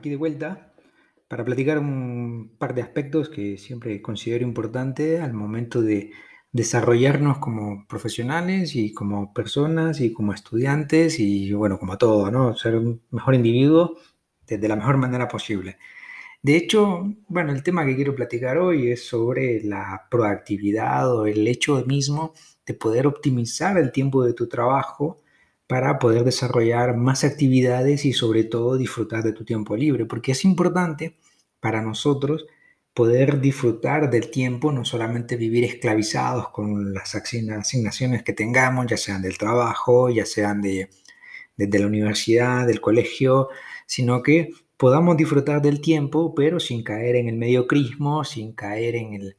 aquí de vuelta para platicar un par de aspectos que siempre considero importante al momento de desarrollarnos como profesionales y como personas y como estudiantes y bueno, como todo, ¿no? Ser un mejor individuo de la mejor manera posible. De hecho, bueno, el tema que quiero platicar hoy es sobre la proactividad o el hecho mismo de poder optimizar el tiempo de tu trabajo para poder desarrollar más actividades y sobre todo disfrutar de tu tiempo libre, porque es importante para nosotros poder disfrutar del tiempo, no solamente vivir esclavizados con las asignaciones que tengamos, ya sean del trabajo, ya sean de, la universidad, del colegio, sino que podamos disfrutar del tiempo, pero sin caer en el mediocrismo, sin caer en, el,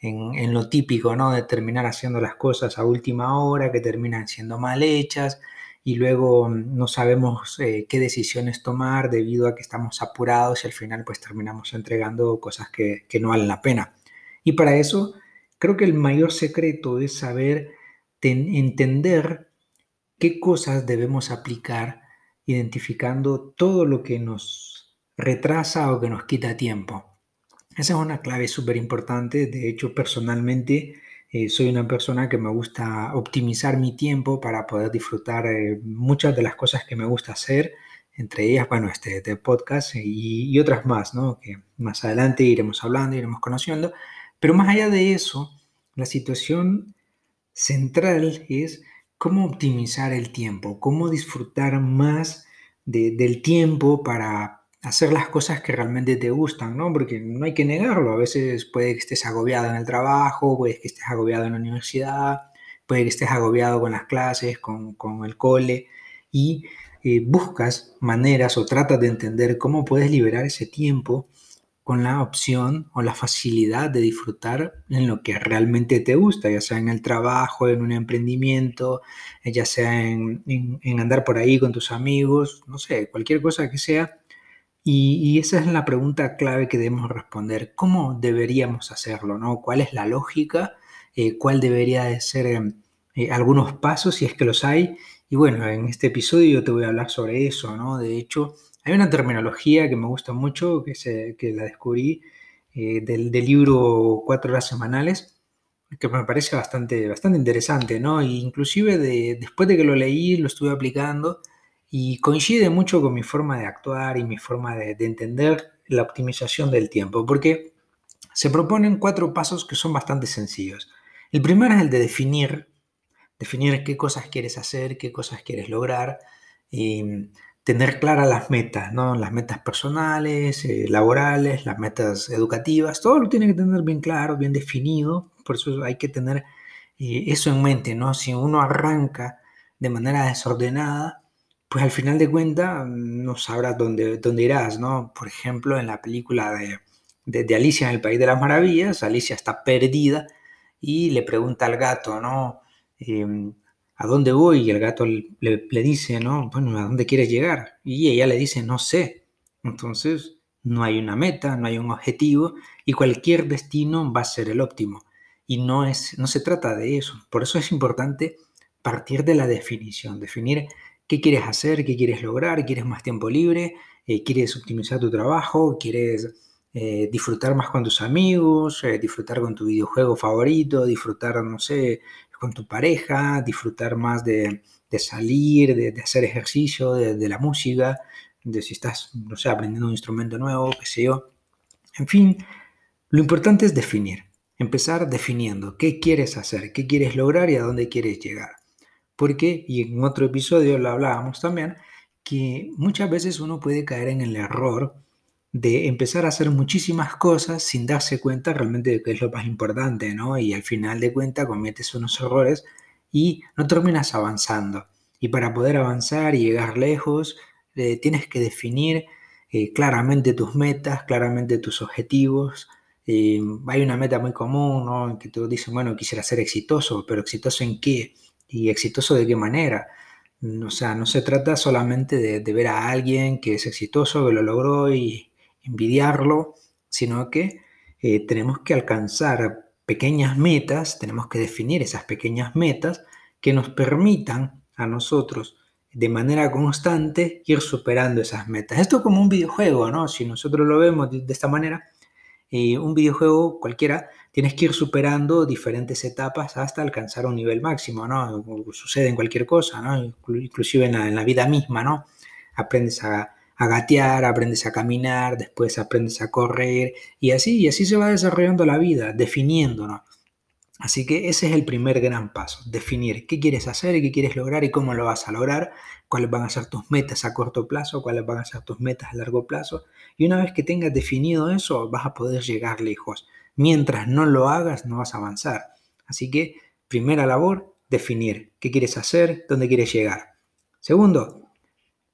en, lo típico, ¿no? De terminar haciendo las cosas a última hora, que terminan siendo mal hechas, y luego no sabemos eh, qué decisiones tomar debido a que estamos apurados y al final pues terminamos entregando cosas que, no valen la pena. Y para eso creo que el mayor secreto es saber entender qué cosas debemos aplicar identificando todo lo que nos retrasa o que nos quita tiempo. Esa es una clave súper importante. De hecho, personalmente eh, soy una persona que me gusta optimizar mi tiempo para poder disfrutar eh, muchas de las cosas que me gusta hacer, entre ellas, bueno, este, este podcast y, otras más, ¿no? Que más adelante iremos hablando, iremos conociendo. Pero más allá de eso, la situación central es cómo optimizar el tiempo, cómo disfrutar más del tiempo para hacer las cosas que realmente te gustan, ¿no? Porque no hay que negarlo, a veces puede que estés agobiado en el trabajo, puede que estés agobiado en la universidad, puede que estés agobiado con las clases, con, el cole, y eh, buscas maneras o tratas de entender cómo puedes liberar ese tiempo con la opción o la facilidad de disfrutar en lo que realmente te gusta, ya sea en el trabajo, en un emprendimiento, ya sea en andar por ahí con tus amigos, no sé, cualquier cosa que sea, y, esa es la pregunta clave que debemos responder. ¿Cómo deberíamos hacerlo? ¿no? ¿Cuál es la lógica? Eh, ¿Cuál debería de ser eh, eh, algunos pasos si es que los hay? Y bueno, en este episodio yo te voy a hablar sobre eso, ¿no? De hecho, hay una terminología que me gusta mucho, que, se, la descubrí del, del, libro Cuatro horas semanales, que me parece bastante, bastante interesante, ¿no? E inclusive de, después de que lo leí, lo estuve aplicando, y coincide mucho con mi forma de actuar y mi forma de, entender la optimización del tiempo, porque se proponen cuatro pasos que son bastante sencillos. El primero es el de definir, definir qué cosas quieres hacer, qué cosas quieres lograr, y tener claras las metas, ¿no? Las metas personales, eh, laborales, las metas educativas, todo lo tiene que tener bien claro, bien definido, por eso hay que tener eh, eso en mente, ¿no? Si uno arranca de manera desordenada, pues al final de cuentas no sabrás dónde, dónde irás, ¿no? Por ejemplo, en la película de, de, Alicia en el País de las Maravillas, Alicia está perdida y le pregunta al gato, ¿no? Em, ¿A dónde voy? Y el gato le, le, dice, ¿no? Bueno, ¿a dónde quieres llegar? Y ella le dice, no sé. Entonces, no hay una meta, no hay un objetivo y cualquier destino va a ser el óptimo. Y no, es, no se trata de eso. Por eso es importante partir de la definición, definir qué quieres hacer, qué quieres lograr, quieres más tiempo libre, eh, quieres optimizar tu trabajo, quieres eh, disfrutar más con tus amigos, eh, disfrutar con tu videojuego favorito, disfrutar, no sé, con tu pareja, disfrutar más de, salir, de, hacer ejercicio, de, la música, de si estás, no sé, aprendiendo un instrumento nuevo, qué sé yo. En fin, lo importante es definir, empezar definiendo qué quieres hacer, qué quieres lograr y a dónde quieres llegar. Porque, y en otro episodio lo hablábamos también, que muchas veces uno puede caer en el error de empezar a hacer muchísimas cosas sin darse cuenta realmente de qué es lo más importante, ¿no? Y al final de cuentas cometes unos errores y no terminas avanzando. Y para poder avanzar y llegar lejos, eh, tienes que definir eh, claramente tus metas, claramente tus objetivos. Eh, hay una meta muy común, ¿no? En que tú dices, bueno, quisiera ser exitoso, pero exitoso en qué? Y exitoso de qué manera. O sea, no se trata solamente de, ver a alguien que es exitoso, que lo logró y envidiarlo, sino que eh, tenemos que alcanzar pequeñas metas, tenemos que definir esas pequeñas metas que nos permitan a nosotros de manera constante ir superando esas metas. Esto es como un videojuego, ¿no? Si nosotros lo vemos de, esta manera, eh, un videojuego cualquiera, tienes que ir superando diferentes etapas hasta alcanzar un nivel máximo, ¿no? Sucede en cualquier cosa, ¿no? Inclusive en la, vida misma, ¿no? Aprendes a, gatear, aprendes a caminar, después aprendes a correr y así, y así se va desarrollando la vida, definiéndonos. Así que ese es el primer gran paso, definir qué quieres hacer y qué quieres lograr y cómo lo vas a lograr, cuáles van a ser tus metas a corto plazo, cuáles van a ser tus metas a largo plazo. Y una vez que tengas definido eso, vas a poder llegar lejos. Mientras no lo hagas, no vas a avanzar. Así que, primera labor, definir qué quieres hacer, dónde quieres llegar. Segundo,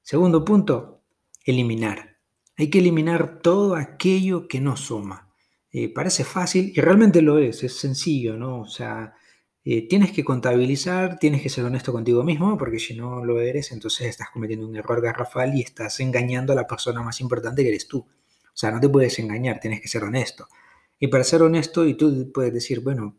segundo punto, eliminar. Hay que eliminar todo aquello que no suma. Eh, parece fácil y realmente lo es, es sencillo, ¿no? O sea, eh, tienes que contabilizar, tienes que ser honesto contigo mismo, porque si no lo eres, entonces estás cometiendo un error garrafal y estás engañando a la persona más importante que eres tú. O sea, no te puedes engañar, tienes que ser honesto. Y para ser honesto, y tú puedes decir, bueno,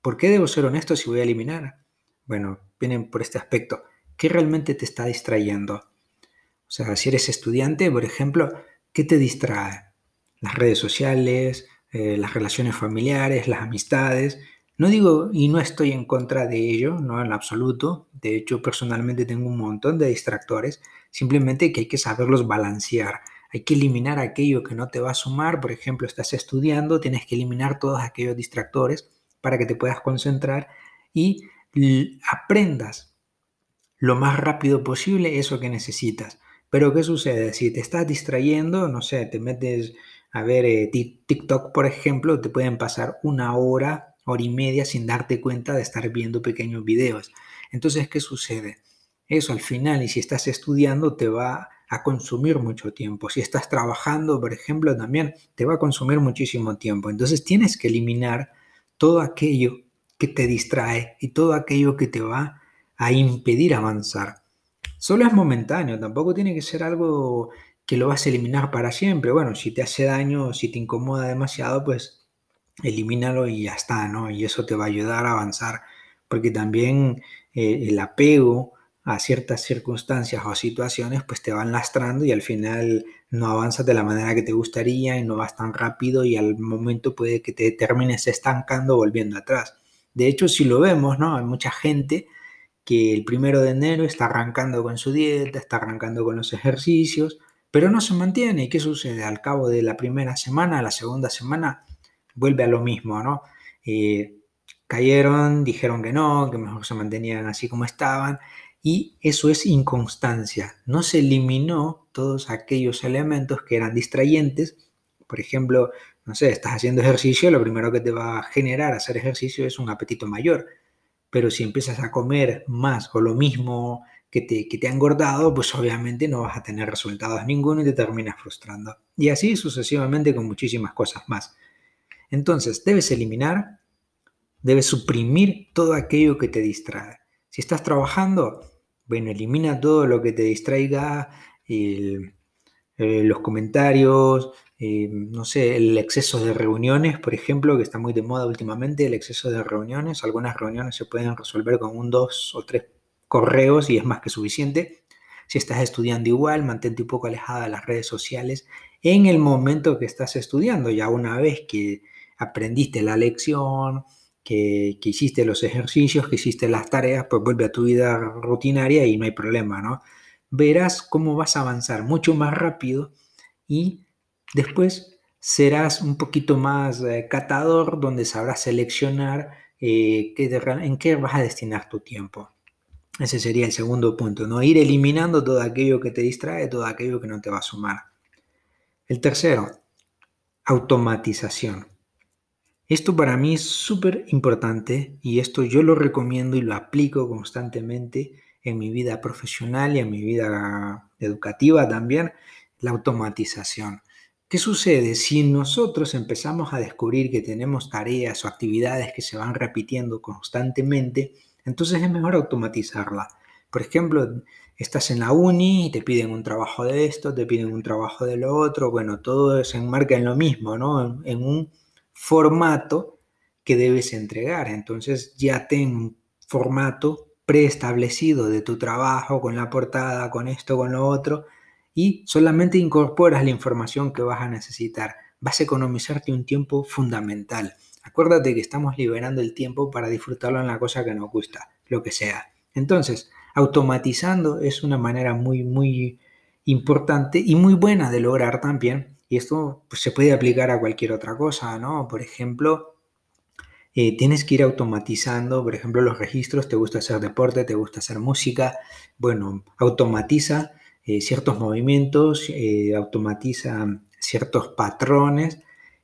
¿por qué debo ser honesto si voy a eliminar? Bueno, vienen por este aspecto. ¿Qué realmente te está distrayendo? O sea, si eres estudiante, por ejemplo, ¿qué te distrae? Las redes sociales, eh, las relaciones familiares, las amistades. No digo y no estoy en contra de ello, no en absoluto. De hecho, personalmente tengo un montón de distractores. Simplemente que hay que saberlos balancear. Hay que eliminar aquello que no te va a sumar. Por ejemplo, estás estudiando, tienes que eliminar todos aquellos distractores para que te puedas concentrar y aprendas lo más rápido posible eso que necesitas. Pero ¿qué sucede? Si te estás distrayendo, no sé, te metes a ver, eh, TikTok, por ejemplo, te pueden pasar una hora, hora y media sin darte cuenta de estar viendo pequeños videos. Entonces, ¿qué sucede? Eso al final, y si estás estudiando, te va a consumir mucho tiempo. Si estás trabajando, por ejemplo, también te va a consumir muchísimo tiempo. Entonces, tienes que eliminar todo aquello que te distrae y todo aquello que te va a impedir avanzar. Solo es momentáneo, tampoco tiene que ser algo que lo vas a eliminar para siempre. Bueno, si te hace daño, si te incomoda demasiado, pues elimínalo y ya está, ¿no? Y eso te va a ayudar a avanzar, porque también eh, el apego a ciertas circunstancias o situaciones, pues te van lastrando y al final no avanzas de la manera que te gustaría y no vas tan rápido y al momento puede que te termines estancando volviendo atrás. De hecho, si lo vemos, ¿no? Hay mucha gente que el primero de enero está arrancando con su dieta, está arrancando con los ejercicios, pero no se mantiene. ¿Y qué sucede? Al cabo de la primera semana, la segunda semana, vuelve a lo mismo, ¿no? Eh, cayeron, dijeron que no, que mejor se mantenían así como estaban. Y eso es inconstancia. No se eliminó todos aquellos elementos que eran distrayentes. Por ejemplo, no sé, estás haciendo ejercicio, lo primero que te va a generar hacer ejercicio es un apetito mayor. Pero si empiezas a comer más o lo mismo que te, ha engordado, pues obviamente no vas a tener resultados ninguno y te terminas frustrando. Y así sucesivamente con muchísimas cosas más. Entonces, debes eliminar, debes suprimir todo aquello que te distrae. Si estás trabajando, bueno, elimina todo lo que te distraiga, eh, los comentarios, eh, no sé, el exceso de reuniones, por ejemplo, que está muy de moda últimamente, el exceso de reuniones. Algunas reuniones se pueden resolver con un dos o tres correos y es más que suficiente. Si estás estudiando igual, mantente un poco alejada de las redes sociales en el momento que estás estudiando. Ya una vez que aprendiste la lección, que, hiciste los ejercicios, que hiciste las tareas, pues vuelve a tu vida rutinaria y no hay problema, ¿no? Verás cómo vas a avanzar mucho más rápido y después serás un poquito más eh, catador donde sabrás seleccionar eh, en qué vas a destinar tu tiempo. Ese sería el segundo punto, ¿no? Ir eliminando todo aquello que te distrae, todo aquello que no te va a sumar. El tercero, automatización. Esto para mí es súper importante y esto yo lo recomiendo y lo aplico constantemente en mi vida profesional y en mi vida educativa también, la automatización. ¿Qué sucede si nosotros empezamos a descubrir que tenemos tareas o actividades que se van repitiendo constantemente? entonces es mejor automatizarla. Por ejemplo, estás en la uni y te piden un trabajo de esto, te piden un trabajo de lo otro, bueno, todo se enmarca en lo mismo, ¿no? En, un formato que debes entregar. Entonces ya ten un formato preestablecido de tu trabajo, con la portada, con esto, con lo otro, y solamente incorporas la información que vas a necesitar. Vas a economizarte un tiempo fundamental. Acuérdate que estamos liberando el tiempo para disfrutarlo en la cosa que nos gusta, lo que sea. Entonces, automatizando es una manera muy, muy importante y muy buena de lograr también. Y esto pues, se puede aplicar a cualquier otra cosa, ¿no? Por ejemplo, eh, tienes que ir automatizando, por ejemplo, los registros, te gusta hacer deporte, te gusta hacer música, bueno, automatiza eh, ciertos movimientos, eh, automatiza ciertos patrones.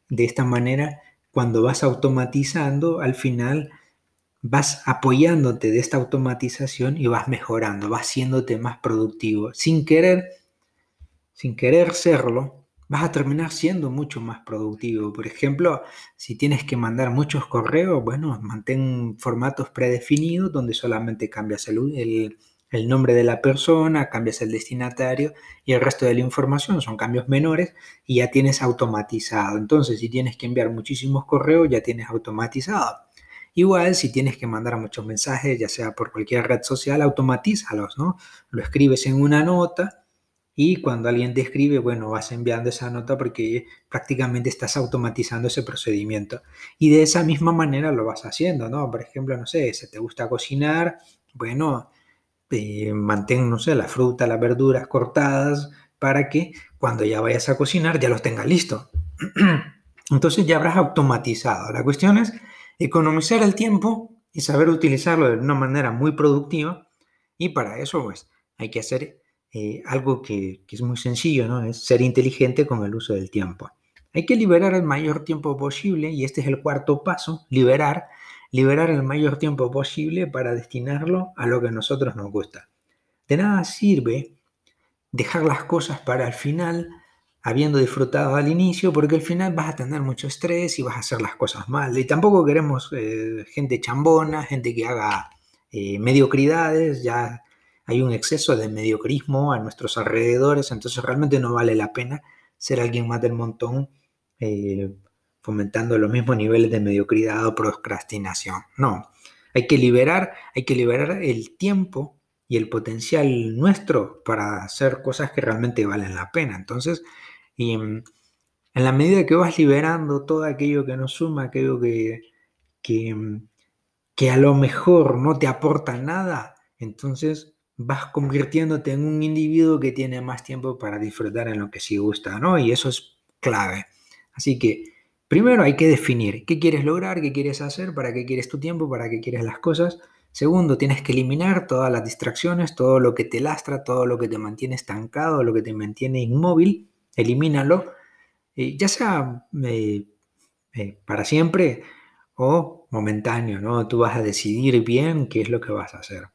De esta manera, cuando vas automatizando, al final vas apoyándote de esta automatización y vas mejorando, vas haciéndote más productivo. Sin querer, sin querer serlo, vas a terminar siendo mucho más productivo. Por ejemplo, si tienes que mandar muchos correos, bueno, mantén formatos predefinidos donde solamente cambias el, nombre de la persona, cambias el destinatario y el resto de la información son cambios menores y ya tienes automatizado. Entonces, si tienes que enviar muchísimos correos, ya tienes automatizado. Igual, si tienes que mandar muchos mensajes, ya sea por cualquier red social, automatízalos, ¿no? Lo escribes en una nota y cuando alguien te escribe, bueno, vas enviando esa nota porque prácticamente estás automatizando ese procedimiento. Y de esa misma manera lo vas haciendo, ¿no? Por ejemplo, no sé, si te gusta cocinar, bueno, eh, mantén, no sé, la fruta, las verduras cortadas para que cuando ya vayas a cocinar ya los tengas listos. Entonces ya habrás automatizado. La cuestión es economizar el tiempo y saber utilizarlo de una manera muy productiva. Y para eso, pues, hay que hacer eh, algo que, es muy sencillo, ¿no? Es ser inteligente con el uso del tiempo. Hay que liberar el mayor tiempo posible y este es el cuarto paso, liberar, liberar el mayor tiempo posible para destinarlo a lo que a nosotros nos gusta. De nada sirve dejar las cosas para el final habiendo disfrutado al inicio, porque al final vas a tener mucho estrés y vas a hacer las cosas mal. Y tampoco queremos eh, gente chambona, gente que haga eh, mediocridades, ya hay un exceso de mediocrismo a nuestros alrededores, entonces realmente no vale la pena ser alguien más del montón eh, fomentando los mismos niveles de mediocridad o procrastinación. No, hay que liberar, hay que liberar el tiempo y el potencial nuestro para hacer cosas que realmente valen la pena. Entonces, y en la medida que vas liberando todo aquello que no suma, aquello que, que, a lo mejor no te aporta nada, entonces vas convirtiéndote en un individuo que tiene más tiempo para disfrutar en lo que sí gusta, ¿no? Y eso es clave. Así que primero hay que definir qué quieres lograr, qué quieres hacer, para qué quieres tu tiempo, para qué quieres las cosas. Segundo, tienes que eliminar todas las distracciones, todo lo que te lastra, todo lo que te mantiene estancado, lo que te mantiene inmóvil elimínalo, eh, ya sea eh, eh, para siempre o momentáneo, ¿no? Tú vas a decidir bien qué es lo que vas a hacer.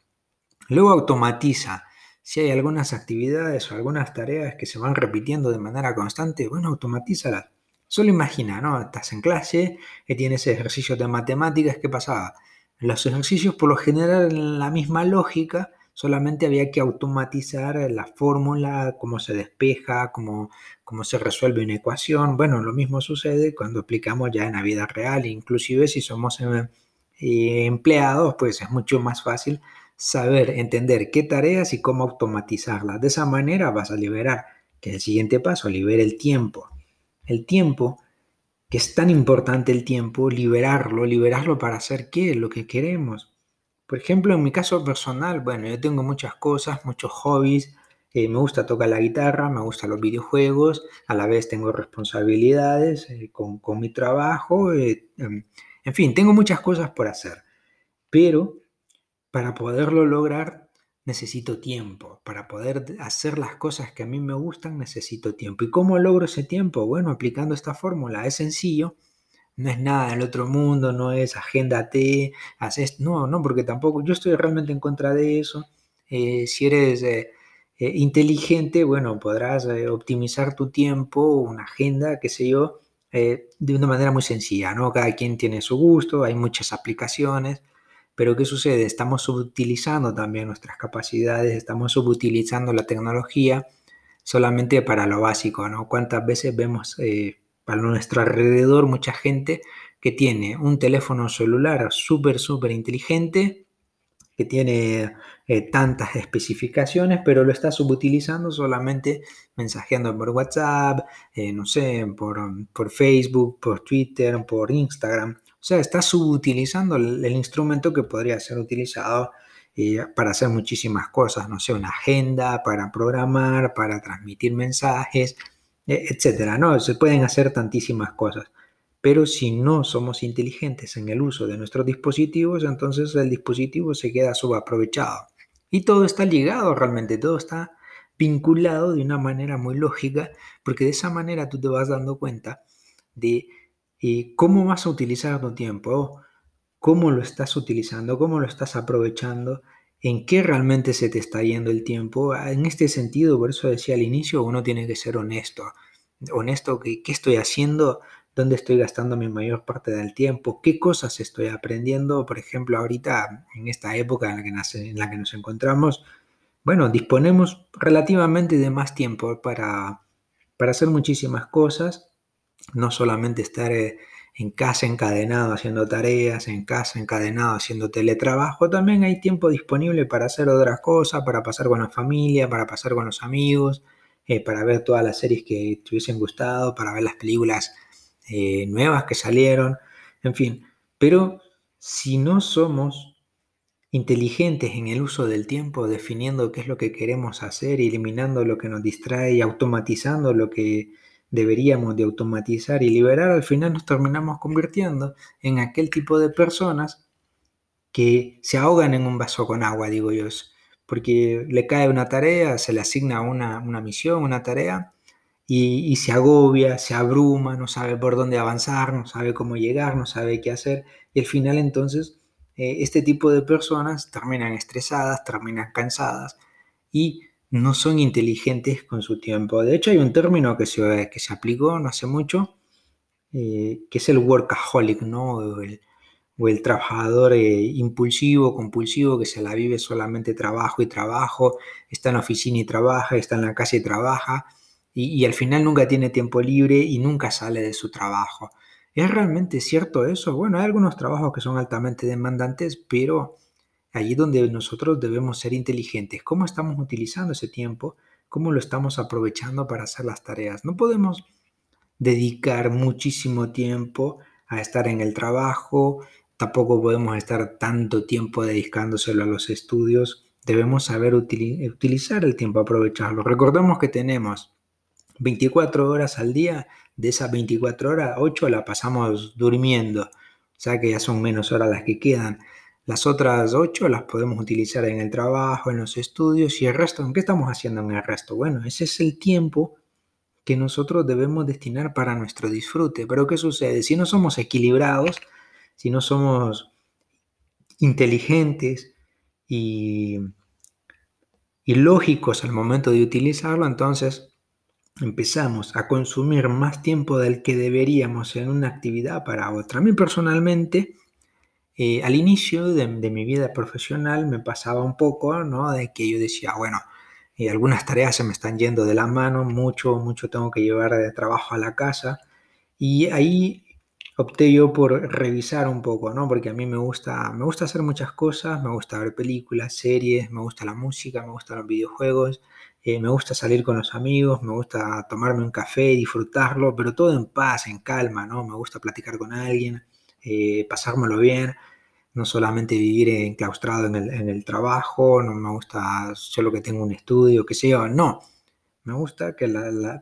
Luego automatiza. Si hay algunas actividades o algunas tareas que se van repitiendo de manera constante, bueno, automatízalas. Solo imagina, ¿no? Estás en clase, que tienes ejercicios de matemáticas, ¿qué pasaba? Los ejercicios por lo general en la misma lógica, solamente había que automatizar la fórmula, cómo se despeja, cómo, cómo se resuelve una ecuación. Bueno, lo mismo sucede cuando aplicamos ya en la vida real, inclusive si somos eh, empleados, pues es mucho más fácil saber, entender qué tareas y cómo automatizarlas. De esa manera vas a liberar, que el siguiente paso, libera el tiempo. El tiempo, que es tan importante el tiempo, liberarlo, liberarlo para hacer qué, lo que queremos. Por ejemplo, en mi caso personal, bueno, yo tengo muchas cosas, muchos hobbies. Eh, me gusta tocar la guitarra, me gustan los videojuegos, a la vez tengo responsabilidades eh, con, mi trabajo. Eh, em, en fin, tengo muchas cosas por hacer. Pero para poderlo lograr necesito tiempo. Para poder hacer las cosas que a mí me gustan necesito tiempo. ¿Y cómo logro ese tiempo? Bueno, aplicando esta fórmula. Es sencillo no es nada del otro mundo, no es agéndate, haces, no, no, porque tampoco, yo estoy realmente en contra de eso. Eh, si eres eh, eh, inteligente, bueno, podrás optimizar tu tiempo, una agenda, qué sé yo, de una manera muy sencilla, ¿no? Cada quien tiene su gusto, hay muchas aplicaciones, pero ¿qué sucede? Estamos subutilizando también nuestras capacidades, estamos subutilizando la tecnología solamente para lo básico, ¿no? ¿Cuántas veces vemos para nuestro alrededor mucha gente que tiene un teléfono celular súper, súper inteligente que tiene eh, tantas especificaciones, pero lo estás subutilizando solamente mensajeando por WhatsApp, eh, no sé, por, por, Facebook, por Twitter, por Instagram. O sea, estás subutilizando el, instrumento que podría ser utilizado eh, para hacer muchísimas cosas, no sé, una agenda, para programar, para transmitir mensajes, etcétera, ¿no? Se pueden hacer tantísimas cosas. Pero si no somos inteligentes en el uso de nuestros dispositivos, entonces el dispositivo se queda subaprovechado. Y todo está ligado realmente, todo está vinculado de una manera muy lógica, porque de esa manera tú te vas dando cuenta de eh, cómo vas a utilizar tu tiempo, cómo lo estás utilizando, cómo lo estás aprovechando, en qué realmente se te está yendo el tiempo. En este sentido, por eso decía al inicio, uno tiene que ser honesto. Honesto, ¿qué, qué estoy haciendo? dónde estoy gastando mi mayor parte del tiempo, qué cosas estoy aprendiendo, por ejemplo, ahorita en esta época en la que, en la que nos encontramos, bueno, disponemos relativamente de más tiempo para, para hacer muchísimas cosas, no solamente estar eh, en casa encadenado haciendo tareas, en casa encadenado haciendo teletrabajo, también hay tiempo disponible para hacer otras cosas, para pasar con la familia, para pasar con los amigos, eh, para ver todas las series que te hubiesen gustado, para ver las películas eh, nuevas que salieron, en fin. Pero si no somos inteligentes en el uso del tiempo, definiendo qué es lo que queremos hacer, eliminando lo que nos distrae y automatizando lo que deberíamos de automatizar y liberar, al final nos terminamos convirtiendo en aquel tipo de personas que se ahogan en un vaso con agua, digo yo, porque le cae una tarea, se le asigna una, una misión, una tarea, y, se agobia, se abruma, no sabe por dónde avanzar, no sabe cómo llegar, no sabe qué hacer. Y al final entonces eh, este tipo de personas terminan estresadas, terminan cansadas y no son inteligentes con su tiempo. De hecho hay un término que se, que se aplicó no hace mucho, eh, que es el workaholic, ¿no? O el, o el trabajador eh, impulsivo, compulsivo, que se la vive solamente trabajo y trabajo, está en la oficina y trabaja, está en la casa y trabaja y, al final nunca tiene tiempo libre y nunca sale de su trabajo. ¿Es realmente cierto eso? Bueno, hay algunos trabajos que son altamente demandantes, pero allí donde nosotros debemos ser inteligentes, ¿cómo estamos utilizando ese tiempo? ¿Cómo lo estamos aprovechando para hacer las tareas? No podemos dedicar muchísimo tiempo a estar en el trabajo, tampoco podemos estar tanto tiempo dedicándoselo a los estudios. Debemos saber utilizar el tiempo, aprovecharlo. Recordemos que tenemos 24 horas al día, de esas 24 horas, 8 la pasamos durmiendo, o sea que ya son menos horas las que quedan. Las otras 8 las podemos utilizar en el trabajo, en los estudios y el resto, ¿en qué estamos haciendo en el resto? Bueno, ese es el tiempo que nosotros debemos destinar para nuestro disfrute. Pero ¿qué sucede? Si no somos equilibrados, si no somos inteligentes y, y lógicos al momento de utilizarlo, entonces empezamos a consumir más tiempo del que deberíamos en una actividad para otra. A mí personalmente, eh, al inicio de, mi vida profesional me pasaba un poco, ¿no? De que yo decía, bueno, eh, algunas tareas se me están yendo de la mano, mucho, mucho tengo que llevar de trabajo a la casa. Y ahí opté yo por revisar un poco, ¿no? Porque a mí me gusta, me gusta hacer muchas cosas, me gusta ver películas, series, me gusta la música, me gustan los videojuegos, eh, me gusta salir con los amigos, me gusta tomarme un café, disfrutarlo, pero todo en paz, en calma, ¿no? Me gusta platicar con alguien, eh, pasármelo bien, no solamente vivir enclaustrado en el, trabajo, no me gusta solo que tenga un estudio, que sea, no, me gusta que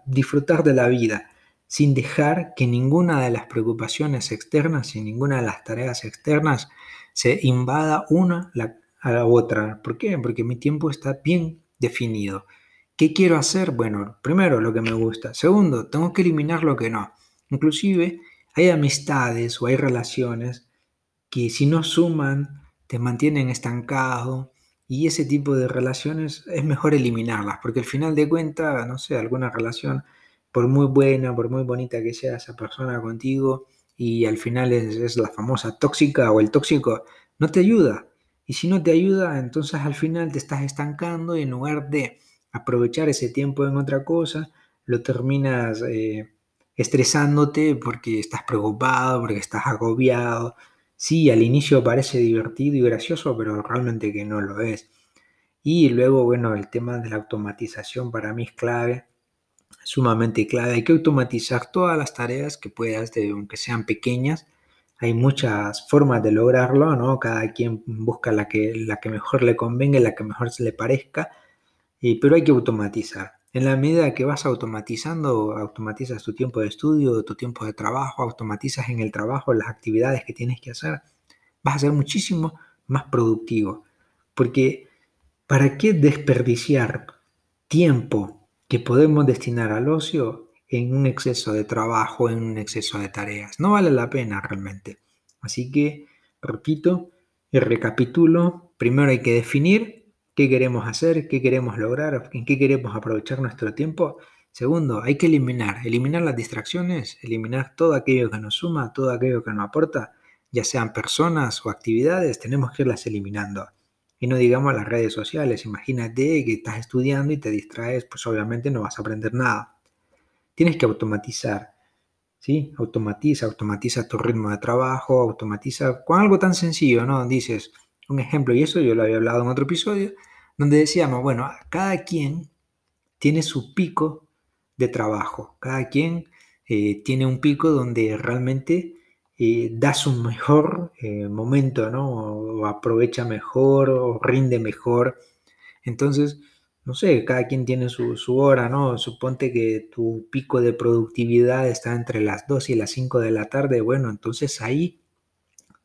disfrutar de la vida sin dejar que ninguna de las preocupaciones externas y ninguna de las tareas externas se invada una a la otra. ¿Por qué? Porque mi tiempo está bien definido. ¿Qué quiero hacer? Bueno, primero lo que me gusta. Segundo, tengo que eliminar lo que no. Inclusive hay amistades o hay relaciones que si no suman te mantienen estancado y ese tipo de relaciones es mejor eliminarlas porque al final de cuentas, no sé, alguna relación por muy buena, por muy bonita que sea esa persona contigo, y al final es, la famosa tóxica o el tóxico, no te ayuda. Y si no te ayuda, entonces al final te estás estancando y en lugar de aprovechar ese tiempo en otra cosa, lo terminas eh, estresándote porque estás preocupado, porque estás agobiado. sí, al inicio parece divertido y gracioso, pero realmente que no lo es. Y luego, bueno, el tema de la automatización para mí es clave, sumamente clave. Hay que automatizar todas las tareas que puedas, aunque sean pequeñas. Hay muchas formas de lograrlo, ¿no? Cada quien busca la que, la que mejor le convenga, la que mejor se le parezca, pero hay que automatizar. En la medida que vas automatizando, automatizas tu tiempo de estudio, tu tiempo de trabajo, automatizas en el trabajo las actividades que tienes que hacer, vas a ser muchísimo más productivo. Porque ¿para qué desperdiciar tiempo que podemos destinar al ocio en un exceso de trabajo, en un exceso de tareas? No vale la pena realmente. Así que, repito y recapitulo, primero hay que definir qué queremos hacer, qué queremos lograr, en qué queremos aprovechar nuestro tiempo. Segundo, hay que eliminar, eliminar las distracciones, eliminar todo aquello que nos suma, todo aquello que nos aporta, ya sean personas o actividades, tenemos que irlas eliminando. Y no digamos las redes sociales, imagínate que estás estudiando y te distraes, pues obviamente no vas a aprender nada. Tienes que automatizar, ¿sí? Automatiza, automatiza tu ritmo de trabajo, automatiza con algo tan sencillo, ¿no? Dices, un ejemplo, y eso yo lo había hablado en otro episodio, donde decíamos, bueno, cada quien tiene su pico de trabajo, cada quien eh, tiene un pico donde realmente eh, da su mejor eh, momento, ¿no? O aprovecha mejor o rinde mejor. Entonces, no sé, cada quien tiene su, su, hora, ¿no? Suponte que tu pico de productividad está entre las 2 y las 5 de la tarde, bueno, entonces ahí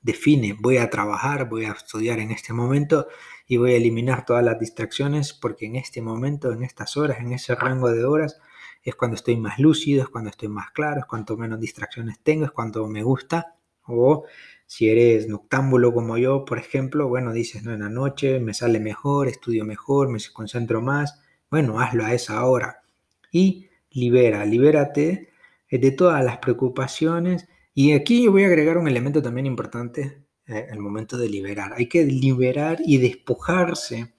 define, voy a trabajar, voy a estudiar en este momento y voy a eliminar todas las distracciones porque en este momento, en estas horas, en ese rango de horas, es cuando estoy más lúcido, es cuando estoy más claro, es cuanto menos distracciones tengo, es cuanto me gusta. O si eres noctámbulo como yo, por ejemplo, bueno, dices, no, en la noche me sale mejor, estudio mejor, me concentro más. Bueno, hazlo a esa hora. Y libera, libérate de todas las preocupaciones y aquí yo voy a agregar un elemento también importante eh, al momento de liberar. Hay que liberar y despojarse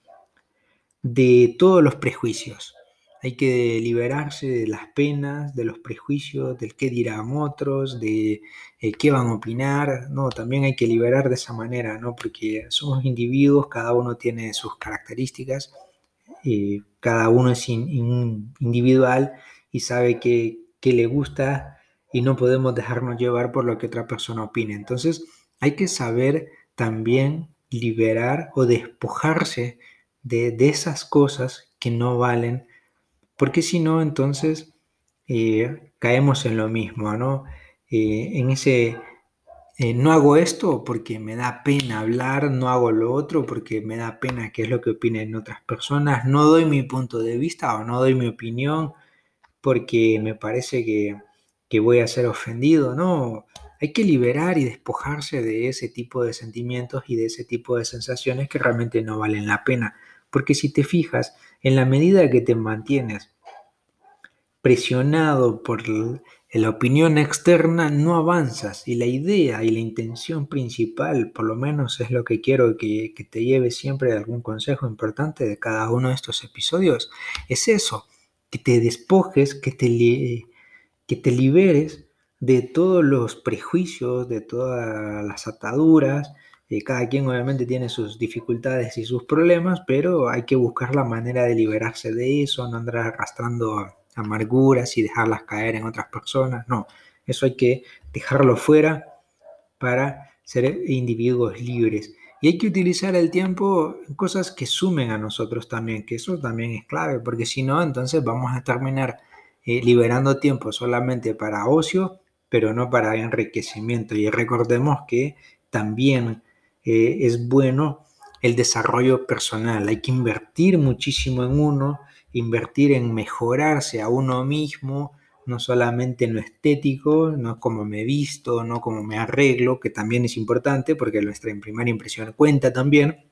de todos los prejuicios. Hay que liberarse de las penas, de los prejuicios, del qué dirán otros, de eh, qué van a opinar. No, también hay que liberar de esa manera, ¿no? Porque somos individuos, cada uno tiene sus características, eh, cada uno es individual y sabe qué le gusta y no podemos dejarnos llevar por lo que otra persona opine. Entonces hay que saber también liberar o despojarse de, esas cosas que no valen, porque si no, entonces eh, caemos en lo mismo, ¿no? Eh, en ese, eh, no hago esto porque me da pena hablar, no hago lo otro porque me da pena qué es lo que opinen otras personas, no doy mi punto de vista o no doy mi opinión porque me parece que, que voy a ser ofendido, no. Hay que liberar y despojarse de ese tipo de sentimientos y de ese tipo de sensaciones que realmente no valen la pena. Porque si te fijas, en la medida que te mantienes presionado por la opinión externa, no avanzas. Y la idea y la intención principal, por lo menos es lo que quiero que, que te lleve siempre algún consejo importante de cada uno de estos episodios, es eso, que te despojes, que te que te liberes de todos los prejuicios, de todas las ataduras. Eh, cada quien obviamente tiene sus dificultades y sus problemas, pero hay que buscar la manera de liberarse de eso, no andar arrastrando amarguras y dejarlas caer en otras personas. No, eso hay que dejarlo fuera para ser individuos libres. Y hay que utilizar el tiempo en cosas que sumen a nosotros también, que eso también es clave, porque si no, entonces vamos a terminar eh, liberando tiempo solamente para ocio, pero no para enriquecimiento. Y recordemos que también eh, es bueno el desarrollo personal. Hay que invertir muchísimo en uno, invertir en mejorarse a uno mismo, no solamente en lo estético, no como me visto, no como me arreglo, que también es importante porque nuestra primera impresión cuenta también,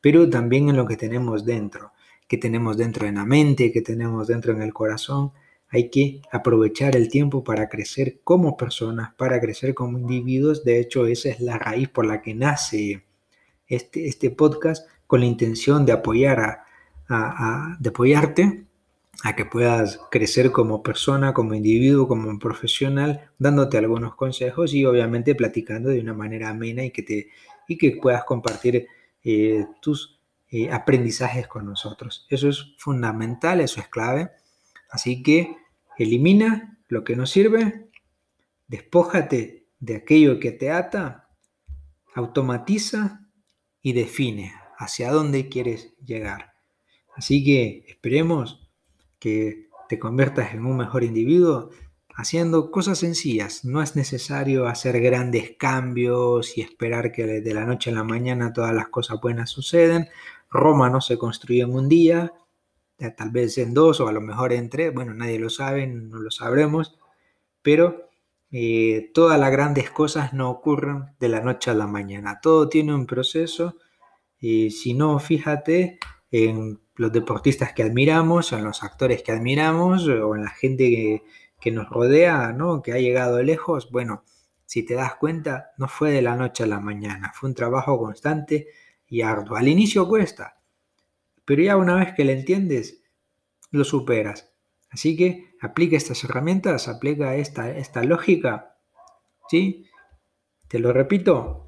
pero también en lo que tenemos dentro, que tenemos dentro en la mente, que tenemos dentro en el corazón, hay que aprovechar el tiempo para crecer como personas, para crecer como individuos. De hecho, esa es la raíz por la que nace este, este podcast con la intención de apoyar a, de apoyarte a que puedas crecer como persona, como individuo, como profesional, dándote algunos consejos y obviamente platicando de una manera amena y que, te, y que puedas compartir eh, tus eh, aprendizajes con nosotros. Eso es fundamental, eso es clave. Así que elimina lo que no sirve, despójate de aquello que te ata, automatiza y define hacia dónde quieres llegar. Así que esperemos que te conviertas en un mejor individuo haciendo cosas sencillas. No es necesario hacer grandes cambios y esperar que de la noche a la mañana todas las cosas buenas suceden. Roma no se construyó en un día, tal vez en dos o a lo mejor en tres, bueno, nadie lo sabe, no lo sabremos, pero eh, todas las grandes cosas no ocurren de la noche a la mañana. Todo tiene un proceso y si no, fíjate en los deportistas que admiramos, en los actores que admiramos o en la gente que, nos rodea, ¿no? que ha llegado lejos, bueno, si te das cuenta, no fue de la noche a la mañana, fue un trabajo constante y arduo. Al inicio cuesta, pero ya una vez que lo entiendes, lo superas. Así que aplica estas herramientas, aplica esta, esta lógica, ¿sí? Te lo repito,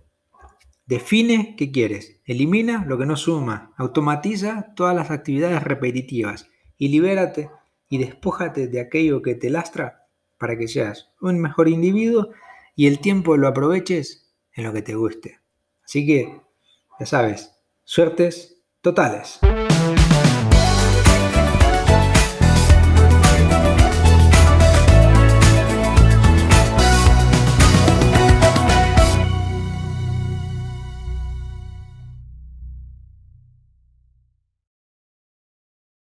Define qué quieres, elimina lo que no suma, automatiza todas las actividades repetitivas y libérate y despójate de aquello que te lastra para que seas un mejor individuo y el tiempo lo aproveches en lo que te guste. Así que, ya sabes, suertes totales. Thank you.